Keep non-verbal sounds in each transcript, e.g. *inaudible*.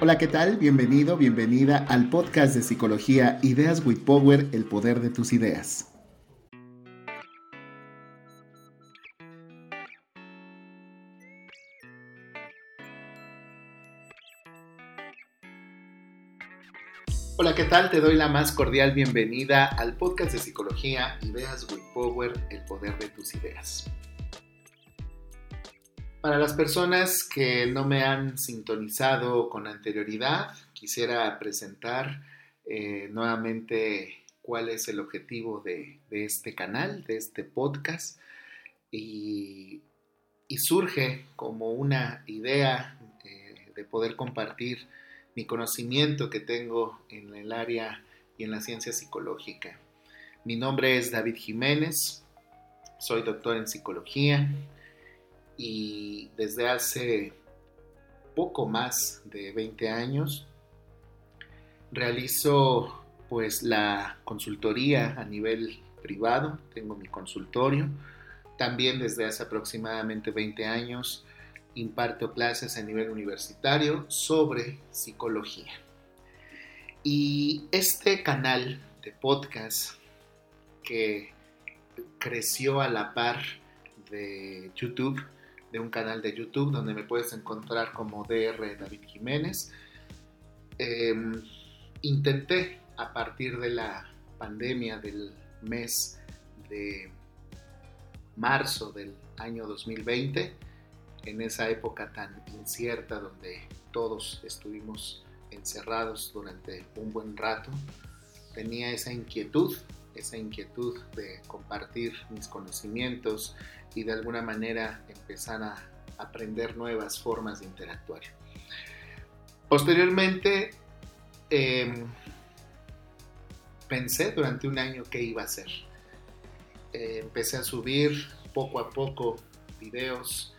Hola, ¿qué tal? Bienvenido, bienvenida al podcast de psicología Ideas with Power, el poder de tus ideas. ¿Qué tal? Te doy la más cordial bienvenida al podcast de psicología Ideas with Power, el poder de tus ideas. Para las personas que no me han sintonizado con anterioridad, quisiera presentar eh, nuevamente cuál es el objetivo de, este canal, de este podcast, y, surge como una idea eh, de poder compartir mi conocimiento que tengo en el área y en la ciencia psicológica. Mi nombre es David Jiménez, soy doctor en psicología y desde hace poco más de 20 años realizo pues la consultoría a nivel privado, tengo mi consultorio, también desde hace aproximadamente 20 años imparto clases a nivel universitario sobre psicología. Y este canal de podcast que creció a la par de YouTube, de un canal de YouTube donde me puedes encontrar como DR David Jiménez, em, intenté a partir de la pandemia del mes de marzo del año 2020, en esa época tan incierta donde todos estuvimos encerrados durante un buen rato, tenía esa inquietud, esa inquietud de compartir mis conocimientos y de alguna manera empezar a aprender nuevas formas de interactuar. Posteriormente, em, pensé durante un año qué iba a hacer. Eh, empecé a subir poco a poco videos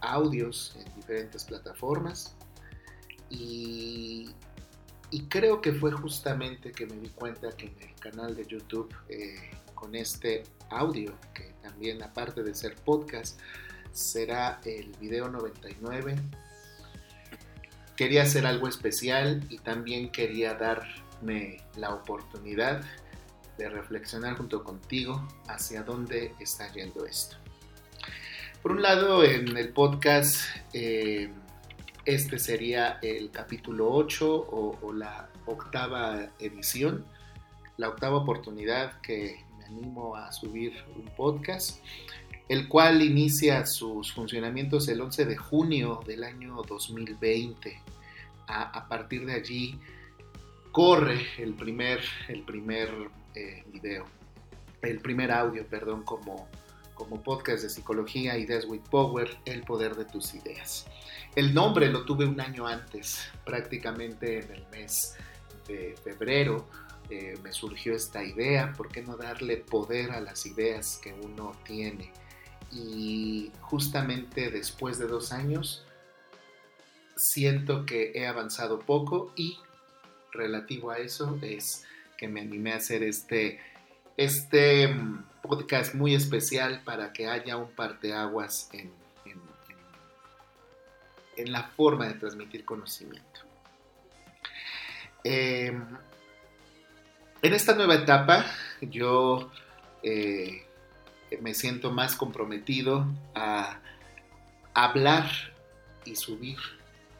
audios en diferentes plataformas y, creo que fue justamente que me di cuenta que en el canal de YouTube eh, con este audio, que también aparte de ser podcast, será el video 99. Quería hacer algo especial y también quería darme la oportunidad de reflexionar junto contigo hacia dónde está yendo esto. Por un lado, en el podcast, eh, este sería el capítulo 8 o, la octava edición, la octava oportunidad que me animo a subir un podcast, el cual inicia sus funcionamientos el 11 de junio del año 2020. A, partir de allí corre el primer, el primer eh, video, el primer audio, perdón, como como podcast de psicología, Ideas with Power, el poder de tus ideas. El nombre lo tuve un año antes, prácticamente en el mes de febrero. Eh, me surgió esta idea, ¿por qué no darle poder a las ideas que uno tiene? Y justamente después de dos años, siento que he avanzado poco y relativo a eso es que me animé a hacer este, este podcast muy especial para que haya un parteaguas en, en, en la forma de transmitir conocimiento. Em, en esta nueva etapa yo eh, me siento más comprometido a hablar y subir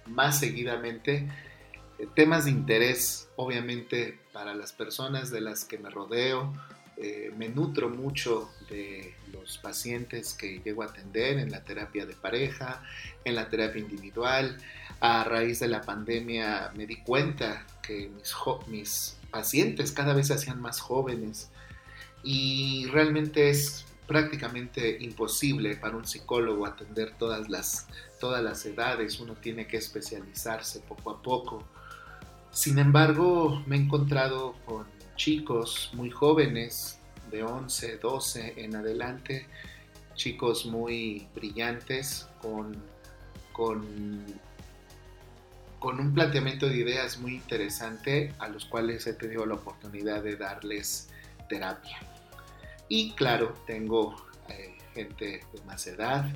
más seguidamente temas de interés, obviamente, para las personas de las que me rodeo, eh, me nutro mucho de los pacientes que llego a atender en la terapia de pareja, en la terapia individual. A raíz de la pandemia me di cuenta que mis, pacientes cada vez se hacían más jóvenes y realmente es prácticamente imposible para un psicólogo atender todas las, todas las edades, uno tiene que especializarse poco a poco. Sin embargo, me he encontrado con chicos muy jóvenes, de 11, 12 en adelante, chicos muy brillantes, con, con, con un planteamiento de ideas muy interesante a los cuales he tenido la oportunidad de darles terapia. Y claro, tengo eh, gente de más edad,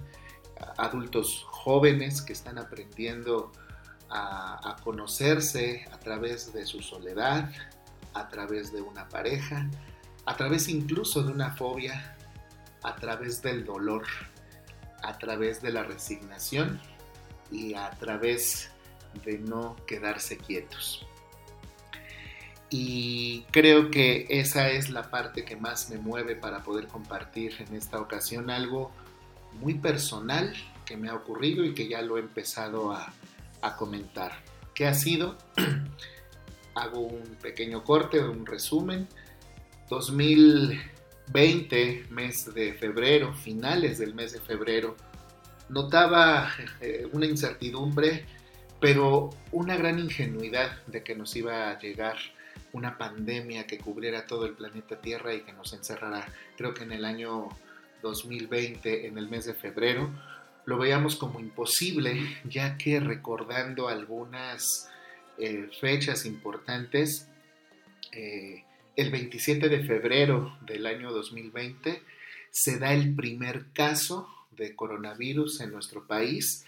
adultos jóvenes que están aprendiendo a, conocerse a través de su soledad, a través de una pareja, a través incluso de una fobia, a través del dolor, a través de la resignación y a través de no quedarse quietos. Y creo que esa es la parte que más me mueve para poder compartir en esta ocasión algo muy personal que me ha ocurrido y que ya lo he empezado a, comentar. ¿Qué ha sido? *clears throat* Hago un pequeño corte, un resumen. 2020, mes de febrero, finales del mes de febrero, notaba eh, una incertidumbre, pero una gran ingenuidad de que nos iba a llegar una pandemia que cubriera todo el planeta Tierra y que nos encerrará, creo que en el año 2020, en el mes de febrero, lo veíamos como imposible, ya que recordando algunas eh, fechas importantes, eh, el 27 de febrero del año 2020 se da el primer caso de coronavirus en nuestro país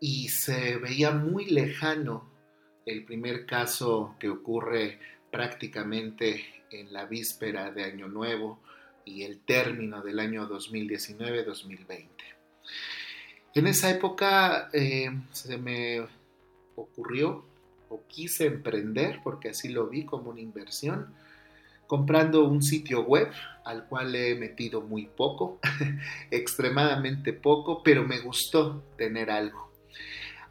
y se veía muy lejano el primer caso que ocurre prácticamente en la víspera de Año Nuevo y el término del año 2019-2020. En esa época eh, se me ocurrió o quise emprender, porque así lo vi como una inversión, comprando un sitio web al cual he metido muy poco, *laughs* extremadamente poco, pero me gustó tener algo.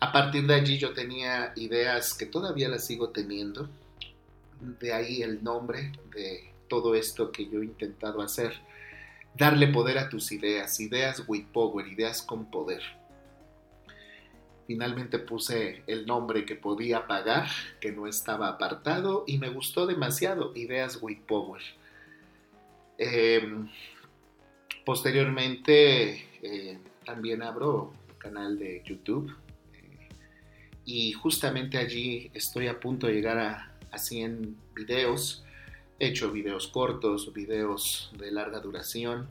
A partir de allí yo tenía ideas que todavía las sigo teniendo, de ahí el nombre de todo esto que yo he intentado hacer. Darle poder a tus ideas, ideas with power, ideas con poder. Finalmente puse el nombre que podía pagar, que no estaba apartado y me gustó demasiado, Ideas with Power. Em, posteriormente eh, también abro un canal de YouTube eh, y justamente allí estoy a punto de llegar a a 100 videos. He hecho videos cortos, videos de larga duración,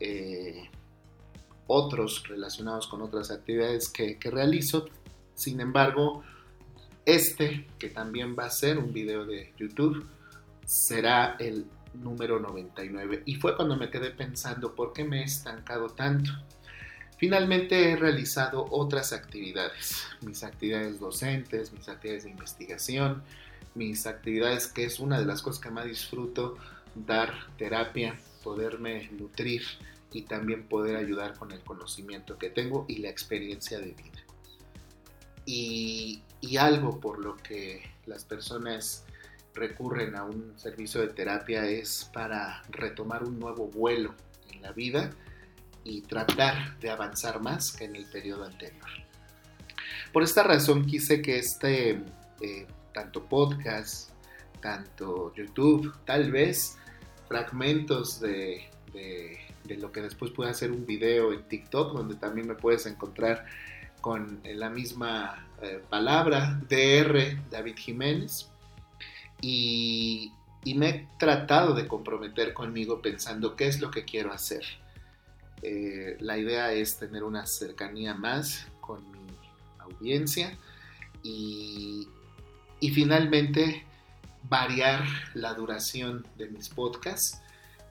eh, otros relacionados con otras actividades que, realizo. Sin embargo, este, que también va a ser un video de YouTube, será el número 99. Y fue cuando me quedé pensando, ¿por qué me he estancado tanto? Finalmente he realizado otras actividades, mis actividades docentes, mis actividades de investigación, mis actividades, que es una de las cosas que más disfruto, dar terapia, poderme nutrir y también poder ayudar con el conocimiento que tengo y la experiencia de vida. Y, y algo por lo que las personas recurren a un servicio de terapia es para retomar un nuevo vuelo en la vida y tratar de avanzar más que en el periodo anterior. Por esta razón quise que este eh, tanto podcast, tanto YouTube, tal vez fragmentos de, lo que después pueda ser un video en TikTok, donde también me puedes encontrar con la misma eh, palabra, DR David Jiménez. Y, me he tratado de comprometer conmigo pensando qué es lo que quiero hacer. Eh, la idea es tener una cercanía más con mi audiencia y, y finalmente, variar la duración de mis podcasts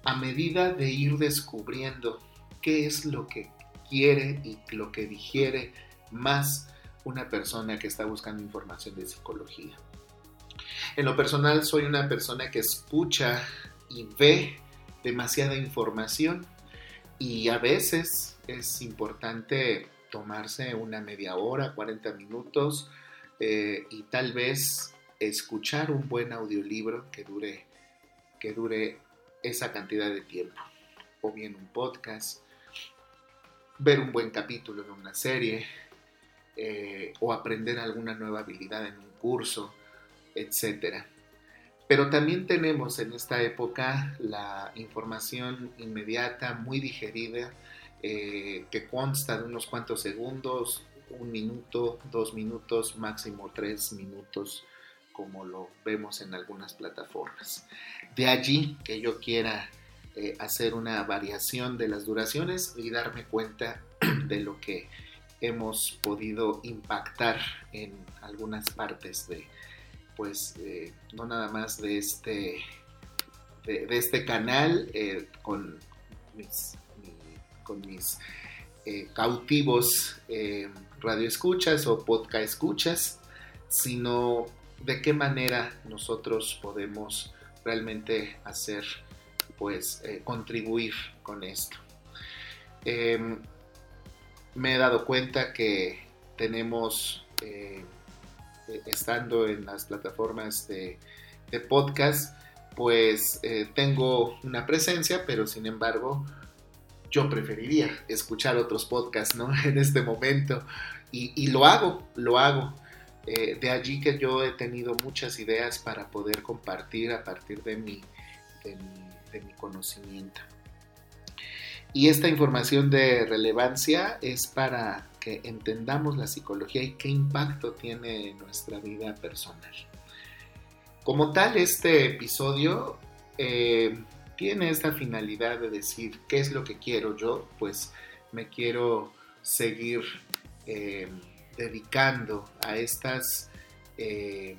a medida de ir descubriendo qué es lo que quiere y lo que digiere más una persona que está buscando información de psicología. En lo personal soy una persona que escucha y ve demasiada información y a veces es importante tomarse una media hora, 40 minutos eh, y tal vez escuchar un buen audiolibro que dure, que dure esa cantidad de tiempo, o bien un podcast, ver un buen capítulo en una serie, eh, o aprender alguna nueva habilidad en un curso, etc. Pero también tenemos en esta época la información inmediata, muy digerida, eh, que consta de unos cuantos segundos un minuto, dos minutos, máximo tres minutos, como lo vemos en algunas plataformas. De allí que yo quiera eh, hacer una variación de las duraciones y darme cuenta *clears throat* de lo que hemos podido impactar en algunas partes de, pues, eh, no nada más de este, de, este canal eh, con mis, con mis cautivos radioescuchas o podcast escuchas, sino de qué manera nosotros podemos realmente hacer, pues, eh, contribuir con esto. Em, me he dado cuenta que tenemos, eh, eh, estando en las plataformas de, podcast, pues tengo una presencia, pero sin embargo, yo preferiría escuchar otros podcasts, ¿no? *laughs* En este momento. Y lo hago, lo hago. Eh, de allí que yo he tenido muchas ideas para poder compartir a partir de mi, de mi, conocimiento. Y esta información de relevancia es para que entendamos la psicología y qué impacto tiene en nuestra vida personal. Como tal, este episodio eh, tiene esta finalidad de decir qué es lo que quiero yo, pues me quiero seguir eh, dedicando a estos eh,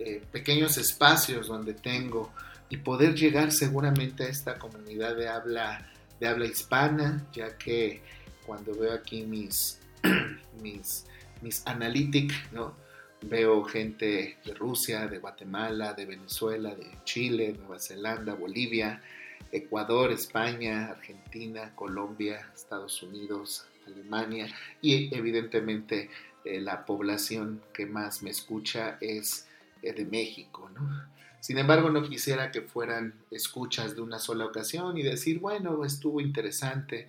eh, pequeños espacios donde tengo y poder llegar seguramente a esta comunidad de habla, de habla hispana, ya que cuando veo aquí mis, *clears throat* mis, mis analytics, ¿no? Veo gente de Rusia, de Guatemala, de Venezuela, de Chile, Nueva Zelanda, Bolivia, Ecuador, España, Argentina, Colombia, Estados Unidos, Alemania y evidentemente eh, la población que más me escucha es eh, de México, ¿no? Sin embargo, no quisiera que fueran escuchas de una sola ocasión y decir, bueno, estuvo interesante.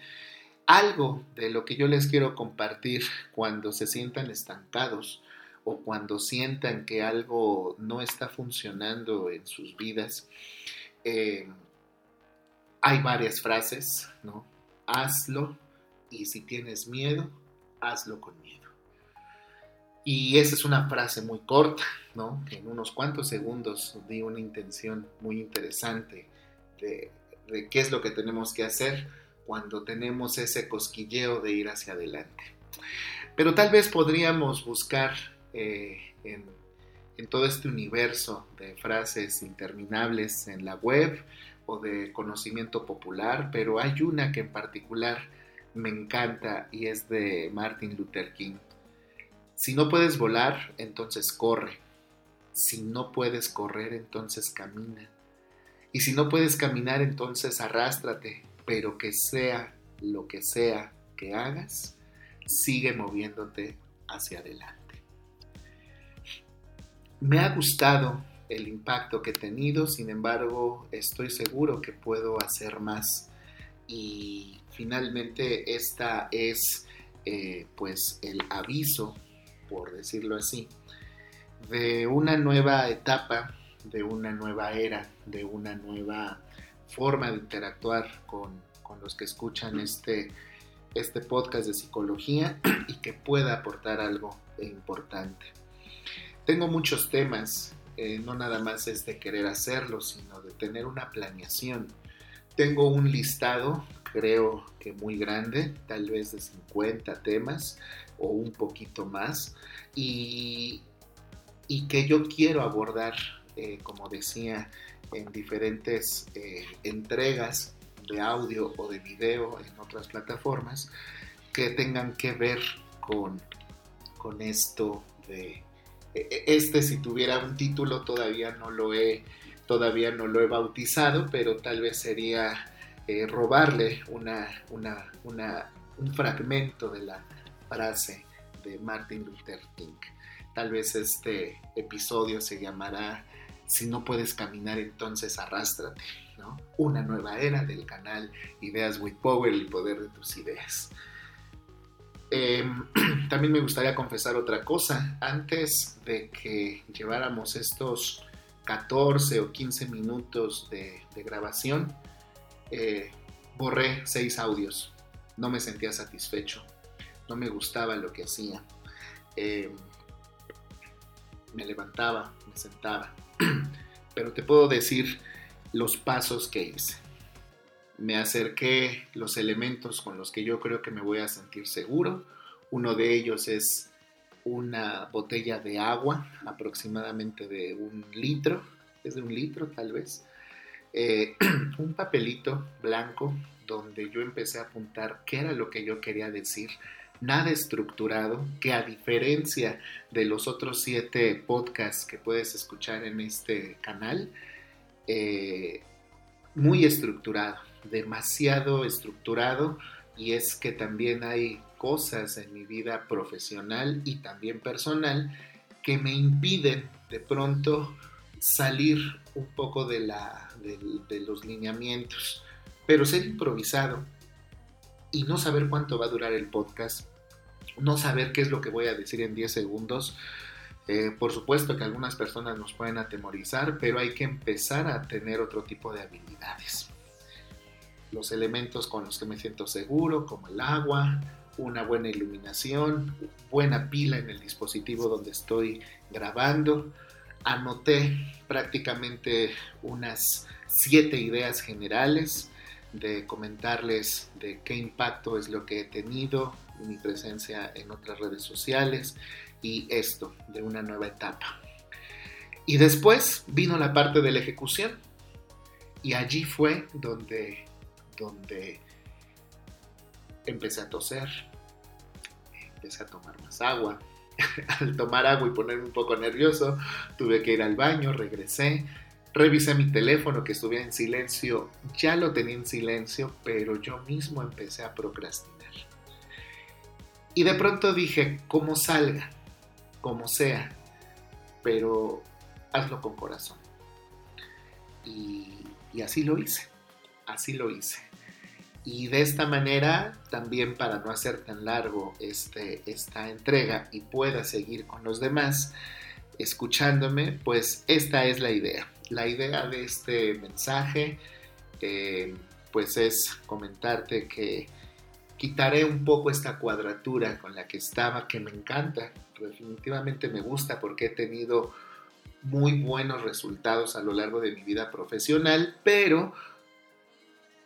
Algo de lo que yo les quiero compartir cuando se sientan estancados o cuando sientan que algo no está funcionando en sus vidas. Eh, hay varias frases, ¿no? Hazlo y si tienes miedo, hazlo con miedo. Y esa es una frase muy corta, ¿no? En unos cuantos segundos di una intención muy interesante de, qué es lo que tenemos que hacer cuando tenemos ese cosquilleo de ir hacia adelante. Pero tal vez podríamos buscar eh, en, en todo este universo de frases interminables en la web o de conocimiento popular, pero hay una que en particular me encanta y es de Martin Luther King si no puedes volar, entonces corre. Si no puedes correr, entonces camina. Y si no puedes caminar, entonces arrástrate. Pero que sea lo que sea que hagas, sigue moviéndote hacia adelante. Me ha gustado el impacto que he tenido, sin embargo, estoy seguro que puedo hacer más. Y finalmente esta es eh, pues el aviso por decirlo así, de una nueva etapa, de una nueva era, de una nueva forma de interactuar con, los que escuchan este, este podcast de psicología *clears throat* y que pueda aportar algo importante. Tengo muchos temas, eh, no nada más es de querer hacerlo, sino de tener una planeación. Tengo un listado, creo que muy grande, tal vez de 50 temas, o un poquito más y, y que yo quiero abordar, eh, como decía, en diferentes eh, entregas de audio o de video en otras plataformas que tengan que ver con, con esto de e, e, este si tuviera un título todavía no lo he todavía no lo he bautizado pero tal vez sería eh, robarle una, una, una, un fragmento de la frase de Martin Luther King. Tal vez este episodio se llamará Si no puedes caminar, entonces arrástrate. ¿no? Una nueva era del canal Ideas with Power, el poder de tus ideas. Em, *clears throat* también me gustaría confesar otra cosa. Antes de que lleváramos estos 14 o 15 minutos de, grabación, eh, borré seis audios. No me sentía satisfecho no me gustaba lo que hacía. Eh, me levantaba, me sentaba, *clears throat* pero te puedo decir los pasos que hice. me acerqué los elementos con los que yo creo que me voy a sentir seguro. Uno de ellos es una botella de agua, aproximadamente de un litro, es de un litro tal vez, eh, *clears throat* un papelito blanco donde yo empecé a apuntar qué era lo que yo quería decir, nada estructurado, que a diferencia de los otros siete podcasts que puedes escuchar en este canal, eh, muy estructurado, demasiado estructurado, y es que también hay cosas en mi vida profesional y también personal que me impiden de pronto salir un poco la, de, los lineamientos, pero ser improvisado y no saber cuánto va a durar el podcast, no saber qué es lo que voy a decir en 10 segundos. Eh, por supuesto que algunas personas nos pueden atemorizar, pero hay que empezar a tener otro tipo de habilidades. Los elementos con los que me siento seguro, como el agua, una buena iluminación, buena pila en el dispositivo donde estoy grabando. Anoté prácticamente unas siete ideas generales de comentarles de qué impacto es lo que he tenido, mi presencia en otras redes sociales y esto de una nueva etapa. Y después vino la parte de la ejecución y allí fue donde, donde empecé a toser, empecé a tomar más agua. *laughs* Al tomar agua y ponerme un poco nervioso, tuve que ir al baño, regresé, revisé mi teléfono que estuviera en silencio, ya lo tenía en silencio, pero yo mismo empecé a procrastinar. Y de pronto dije, como salga, como sea, pero hazlo con corazón. Y, así lo hice, así lo hice. Y de esta manera, también para no hacer tan largo este, esta entrega y pueda seguir con los demás escuchándome, pues esta es la idea. La idea de este mensaje, eh, pues es comentarte que quitaré un poco esta cuadratura con la que estaba, que me encanta, definitivamente me gusta porque he tenido muy buenos resultados a lo largo de mi vida profesional, pero,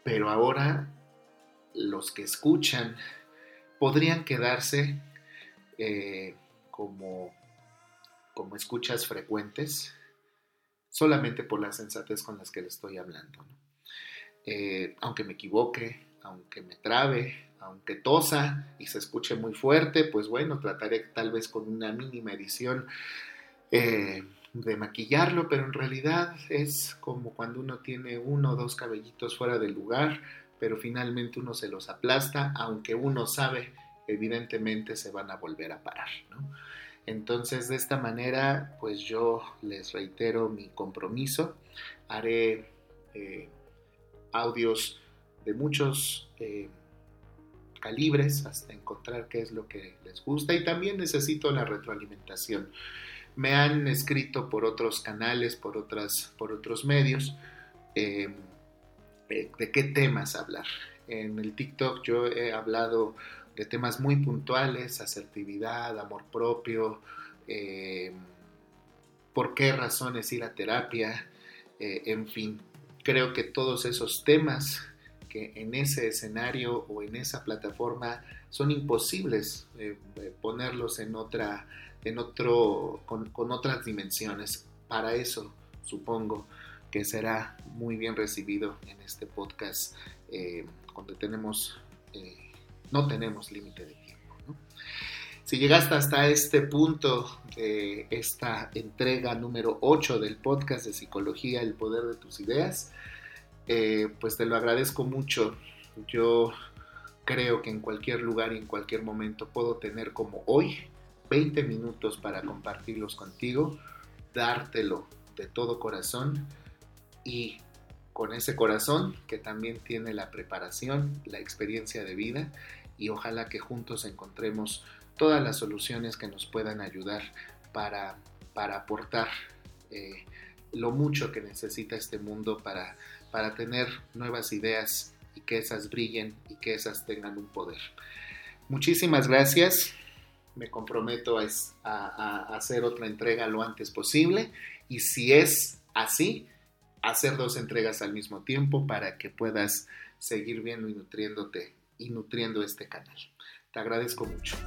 pero ahora los que escuchan podrían quedarse eh, como, como escuchas frecuentes solamente por la sensatez con las que le estoy hablando. Eh, aunque me equivoque, aunque me trabe, aunque tosa y se escuche muy fuerte, pues bueno, trataré tal vez con una mínima edición eh, de maquillarlo, pero en realidad es como cuando uno tiene uno o dos cabellitos fuera del lugar, pero finalmente uno se los aplasta, aunque uno sabe, evidentemente se van a volver a parar. Entonces, de esta manera, pues yo les reitero mi compromiso. Haré eh, audios de muchos eh, calibres hasta encontrar qué es lo que les gusta y también necesito la retroalimentación. Me han escrito por otros canales, por, otras, por otros medios. Eh, de, qué temas hablar. En el TikTok yo he hablado de temas muy puntuales, asertividad, amor propio, eh, por qué razones ir a terapia, eh, en fin, creo que todos esos temas que en ese escenario o en esa plataforma son imposibles eh, ponerlos en otra, en otro, con, otras dimensiones. Para eso, supongo, que será muy bien recibido en este podcast cuando tenemos, no tenemos límite de tiempo. Si llegaste hasta este punto de esta entrega número 8 del podcast de Psicología, el poder de tus ideas, eh, pues te lo agradezco mucho. Yo creo que en cualquier lugar y en cualquier momento puedo tener como hoy 20 minutos para compartirlos contigo, dártelo de todo corazón y con ese corazón que también tiene la preparación, la experiencia de vida y ojalá que juntos encontremos todas las soluciones que nos puedan ayudar para, para aportar eh, lo mucho que necesita este mundo para, para tener nuevas ideas y que esas brillen y que esas tengan un poder. Muchísimas gracias. Me comprometo a, a hacer otra entrega lo antes posible y si es así, hacer dos entregas al mismo tiempo para que puedas seguir viendo y nutriéndote y nutriendo este canal. Te agradezco mucho.